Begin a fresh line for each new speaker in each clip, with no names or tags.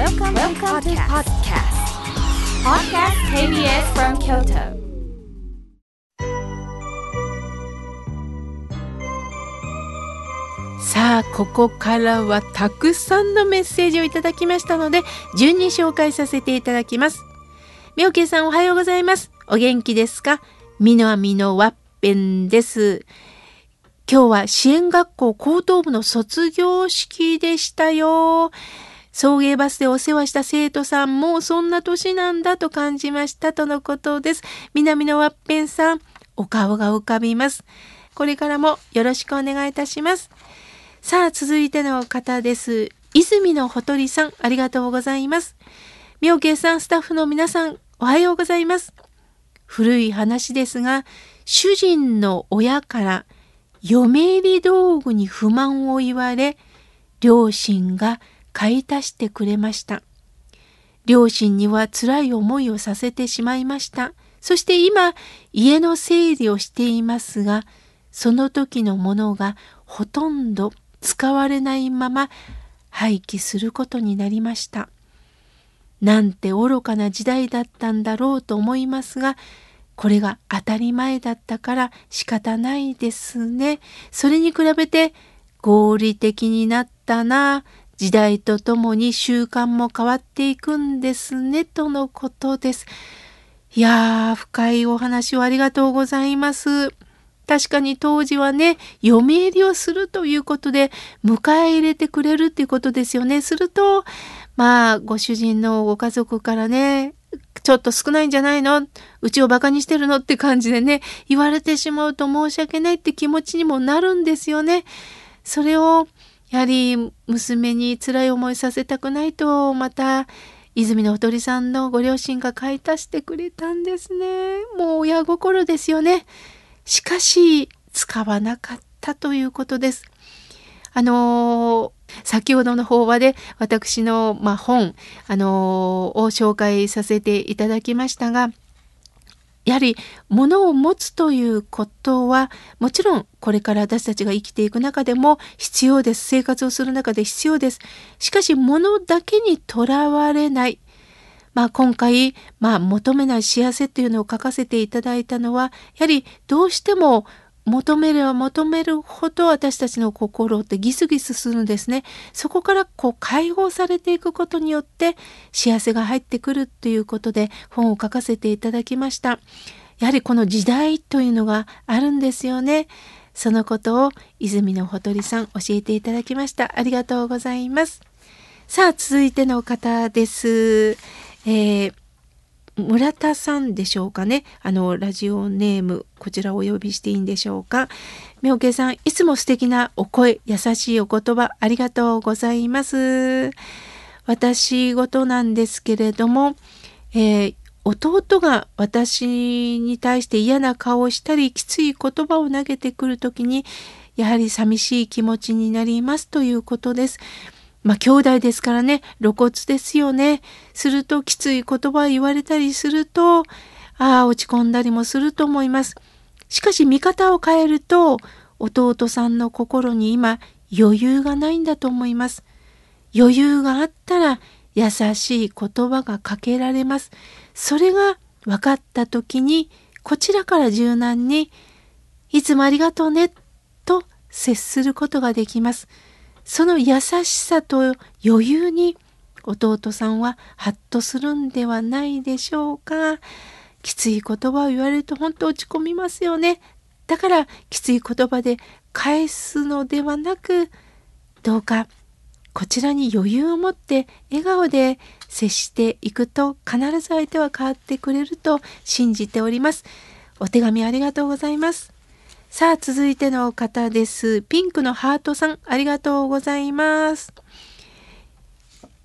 Welcome, Welcome to podcast. Podcast. KBS from Kyoto.
さあここからはたくさんのメッセージをいただきましたので順に紹介させていただきますみょうけいさんおはようございますお元気ですかみのあみのわっぺんです今日は支援学校高等部の卒業式でしたよ送迎バスでお世話した生徒さんもそんな年なんだと感じましたとのことです南のわっぺんさんお顔が浮かびますこれからもよろしくお願いいたしますさあ、続いての方です。泉のほとりさん、ありがとうございます。妙慶さん、スタッフの皆さん、おはようございます。古い話ですが、主人の親から嫁入り道具に不満を言われ、両親が買い足してくれました。両親には辛い思いをさせてしまいました。そして今、家の整理をしていますが、その時のものがほとんど使われないまま廃棄することになりました。なんて愚かな時代だったんだろうと思いますが、これが当たり前だったから仕方ないですね。それに比べて合理的になったな。時代とともに習慣も変わっていくんですね。とのことです。いやー、深いお話をありがとうございます。確かに当時はね、嫁入りをするということで、迎え入れてくれるっていうことですよね。すると、まあ、ご主人のご家族からね、ちょっと少ないんじゃないの？うちをバカにしてるのって感じでね、言われてしまうと申し訳ないって気持ちにもなるんですよね。それを、やはり娘に辛い思いさせたくないと、また、泉のおとりさんのご両親が買い足してくれたんですね。もう親心ですよね。しかし使わなかったということです。あのー、先ほどの法話で私の、まあ、本、あのー、を紹介させていただきましたが、やはり物を持つということはもちろんこれから私たちが生きていく中でも必要です。生活をする中で必要です。しかし物だけにとらわれない。まあ、今回、まあ、求めない幸せというのを書かせていただいたのはやはりどうしても求めれば求めるほど私たちの心ってギスギスするんですね。そこからこう解放されていくことによって幸せが入ってくるということで本を書かせていただきました。やはりこの時代というのがあるんですよね。そのことを泉のほとりさん教えていただきました。ありがとうございます。さあ続いての方です。えー、村田さんでしょうかね。あの、ラジオネーム、こちらをお呼びしていいんでしょうか。妙慶さん、いつも素敵なお声、優しいお言葉、ありがとうございます。私事なんですけれども、えー、弟が私に対して嫌な顔をしたり、きつい言葉を投げてくるときに、やはり寂しい気持ちになりますということです。まあ兄弟ですからね、露骨ですよね。するときつい言葉言われたりすると、ああ、落ち込んだりもすると思います。しかし見方を変えると、弟さんの心に今余裕がないんだと思います。余裕があったら優しい言葉がかけられます。それが分かった時に、こちらから柔軟に、いつもありがとうね、と接することができます。その優しさと余裕に弟さんはハッとするんではないでしょうか。きつい言葉を言われると本当落ち込みますよね。だからきつい言葉で返すのではなくどうかこちらに余裕を持って笑顔で接していくと必ず相手は変わってくれると信じております。お手紙ありがとうございます。さあ、続いての方です。ピンクのハートさん、ありがとうございます。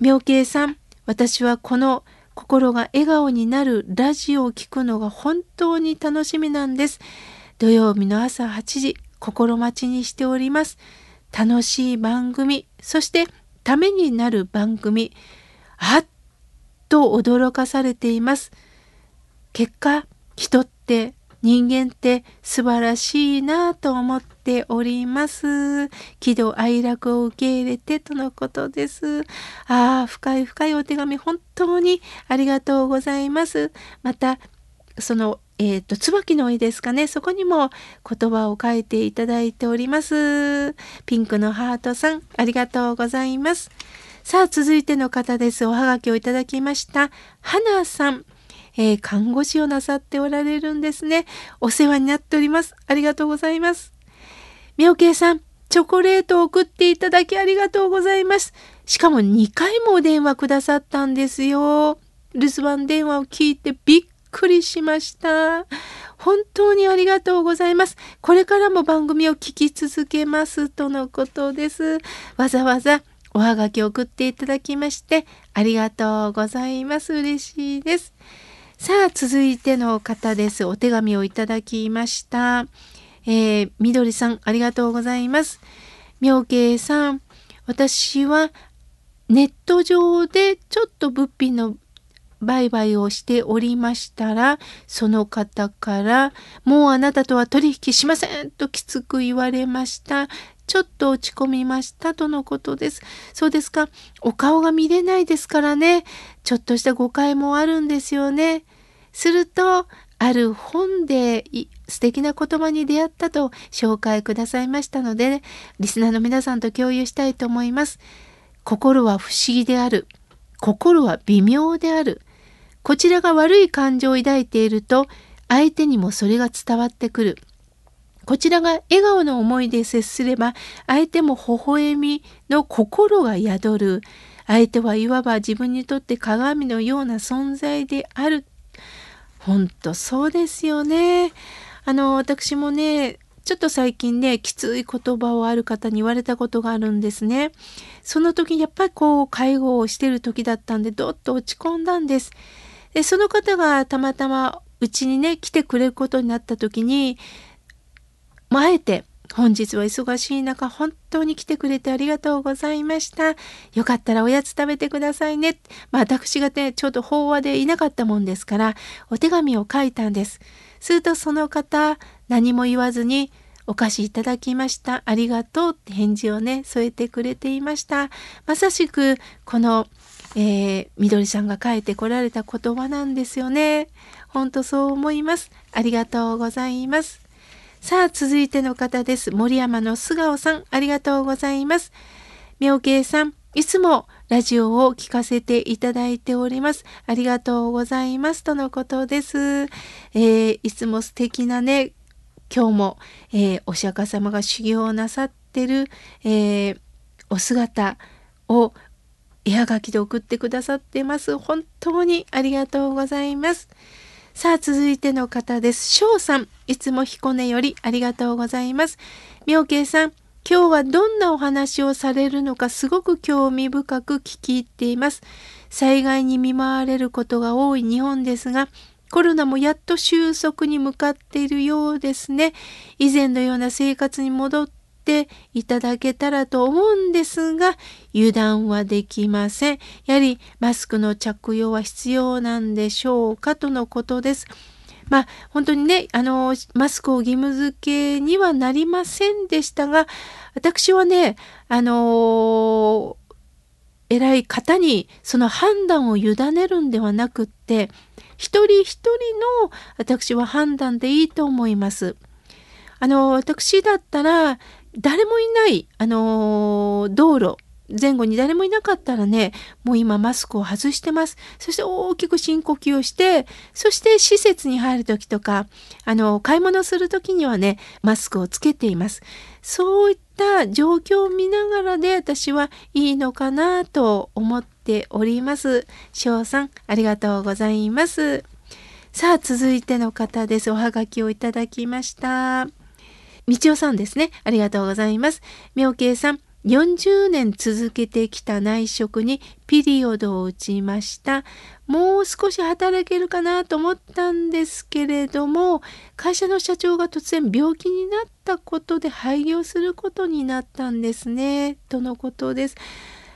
妙慶さん、私はこの心が笑顔になるラジオを聴くのが本当に楽しみなんです。土曜日の朝8時、心待ちにしております。楽しい番組、そしてためになる番組、あっと驚かされています。結果、人って人間って素晴らしいなと思っております。喜怒哀楽を受け入れてとのことです。ああ、深い深いお手紙本当にありがとうございます。また、そのえっ、ー、と、椿の絵ですかね。そこにも言葉を書いていただいております。ピンクのハートさん、ありがとうございます。さあ、続いての方です。おはがきをいただきました。花さん。えー、看護師をなさっておられるんですね。お世話になっております。ありがとうございます。みょうけいさん、チョコレートを送っていただきありがとうございます。しかも2回もお電話くださったんですよ。留守番電話を聞いてびっくりしました。本当にありがとうございます。これからも番組を聞き続けますとのことです。わざわざおはがきを送っていただきましてありがとうございます。嬉しいです。さあ続いての方です。お手紙をいただきました。えー、みどりさんありがとうございます。妙慶さん私はネット上でちょっと物品の売買をしておりましたら、その方から、もうあなたとは取引しませんときつく言われました。ちょっと落ち込みましたとのことです。そうですか。お顔が見れないですからね。ちょっとした誤解もあるんですよね。すると、ある本で素敵な言葉に出会ったと紹介くださいましたので、リスナーの皆さんと共有したいと思います。心は不思議である。心は微妙である。こちらが悪い感情を抱いていると相手にもそれが伝わってくる。こちらが笑顔の思いで接すれば相手も微笑みの心が宿る。相手はいわば自分にとって鏡のような存在である。本当そうですよね。あの私もねちょっと最近ねきつい言葉をある方に言われたことがあるんですね。その時やっぱりこう介護をしてる時だったんでどっと落ち込んだんです。でその方がたまたまうちにね来てくれることになった時に、まあ、あえて本日は忙しい中本当に来てくれてありがとうございました。よかったらおやつ食べてくださいね。まあ私がねちょうど法話でいなかったもんですからお手紙を書いたんです。するとその方何も言わずにお菓子いただきました。ありがとうって返事をね添えてくれていました。まさしくこのえー、みどりさんが書いてこられた言葉なんですよね。ほんとそう思います。ありがとうございます。さあ、続いての方です。森山の素顔さん、ありがとうございます。妙慶さん、いつもラジオを聞かせていただいております。ありがとうございます。とのことです。えー、いつも素敵なね、今日も、えー、お釈迦様が修行をなさってる、えー、お姿を絵はがきで送ってくださってます。本当にありがとうございます。さあ、続いての方です。翔さん、いつも彦根よりありがとうございます。妙慶さん、今日はどんなお話をされるのかすごく興味深く聞き入っています。災害に見舞われることが多い日本ですが、コロナもやっと収束に向かっているようですね。以前のような生活に戻ってっていただけたらと思うんですが、油断はできません。やはりマスクの着用は必要なんでしょうかとのことです。まあ本当にね、あの、マスクを義務付けにはなりませんでしたが、私はね、あの偉い方にその判断を委ねるんではなくって、一人一人の私は判断でいいと思います。あの、私だったら、誰もいない、あのー、道路、前後に誰もいなかったらね、もう今マスクを外してます。そして大きく深呼吸をして、そして施設に入る時とか、あの、買い物する時にはね、マスクをつけています。そういった状況を見ながらで私はいいのかなと思っております。翔さん、ありがとうございます。さあ、続いての方です。おはがきをいただきました。みちおさんですね。ありがとうございます。妙慶さん、40年続けてきた内職にピリオドを打ちました。もう少し働けるかなと思ったんですけれども、会社の社長が突然病気になったことで廃業することになったんですね。とのことです。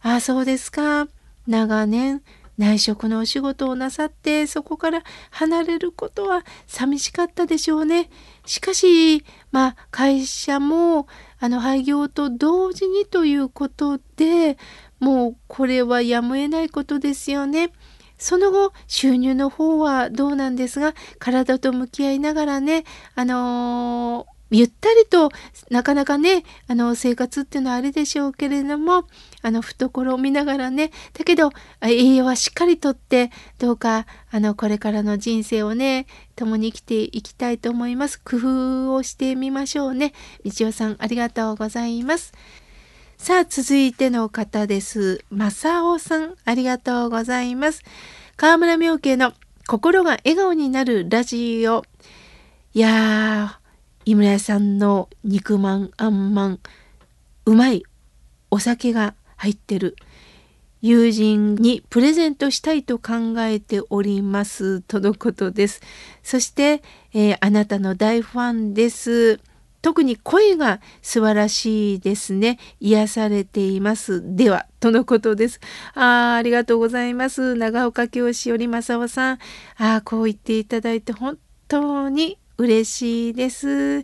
あ、そうですか。長年内職のお仕事をなさってそこから離れることは寂しかったでしょうね。しかし、まあ、会社もあの廃業と同時にということでもうこれはやむを得ないことですよね。その後収入の方はどうなんですが体と向き合いながらねあのーゆったりとなかなかねあの生活っていうのはあれでしょうけれどもあの懐を見ながらねだけど栄養はしっかりとってどうかあのこれからの人生をね共に生きていきたいと思います。工夫をしてみましょうね。道夫さんありがとうございます。さあ続いての方です。正雄さんありがとうございます。河村明慶の心が笑顔になるラジオ。いやー井村屋さんの肉まんあんまんうまいお酒が入ってる友人にプレゼントしたいと考えておりますとのことです。そして、えー、あなたの大ファンです。特に声が素晴らしいですね。癒されています。では、とのことです。あありがとうございます。長岡教師より正雄さん。ああ、こう言っていただいて本当に嬉しいです。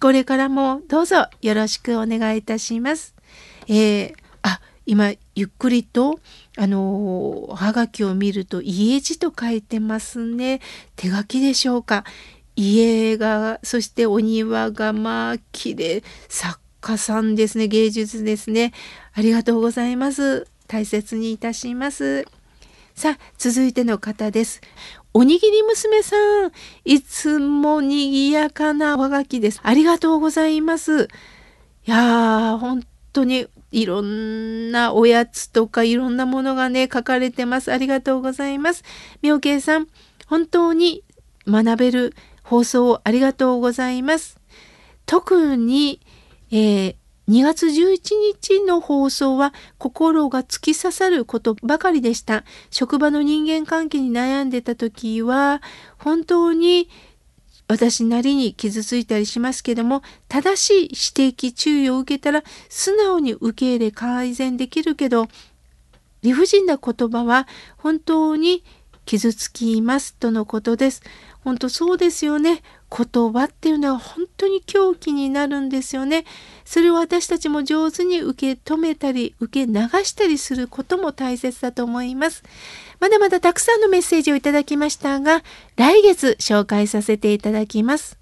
これからもどうぞよろしくお願いいたします。えー、あ、今ゆっくりとあのはがきを見ると家字と書いてますね。手書きでしょうか。家がそしてお庭がまあ綺麗作家さんですね芸術ですねありがとうございます大切にいたしますさあ続いての方ですおにぎり娘さん、いつも賑やかな和がきです。ありがとうございます。いやー、本当にいろんなおやつとかいろんなものがね、書かれてます。ありがとうございます。妙慶さん、本当に学べる放送をありがとうございます。特に、えー、2月11日の放送は心が突き刺さることばかりでした。職場の人間関係に悩んでた時は本当に私なりに傷ついたりしますけども正しい指摘注意を受けたら素直に受け入れ改善できるけど理不尽な言葉は本当に傷つきますとのことです。本当そうですよね。言葉っていうのは本当に狂気になるんですよね。それを私たちも上手に受け止めたり受け流したりすることも大切だと思います。まだまだたくさんのメッセージをいただきましたが来月紹介させていただきます。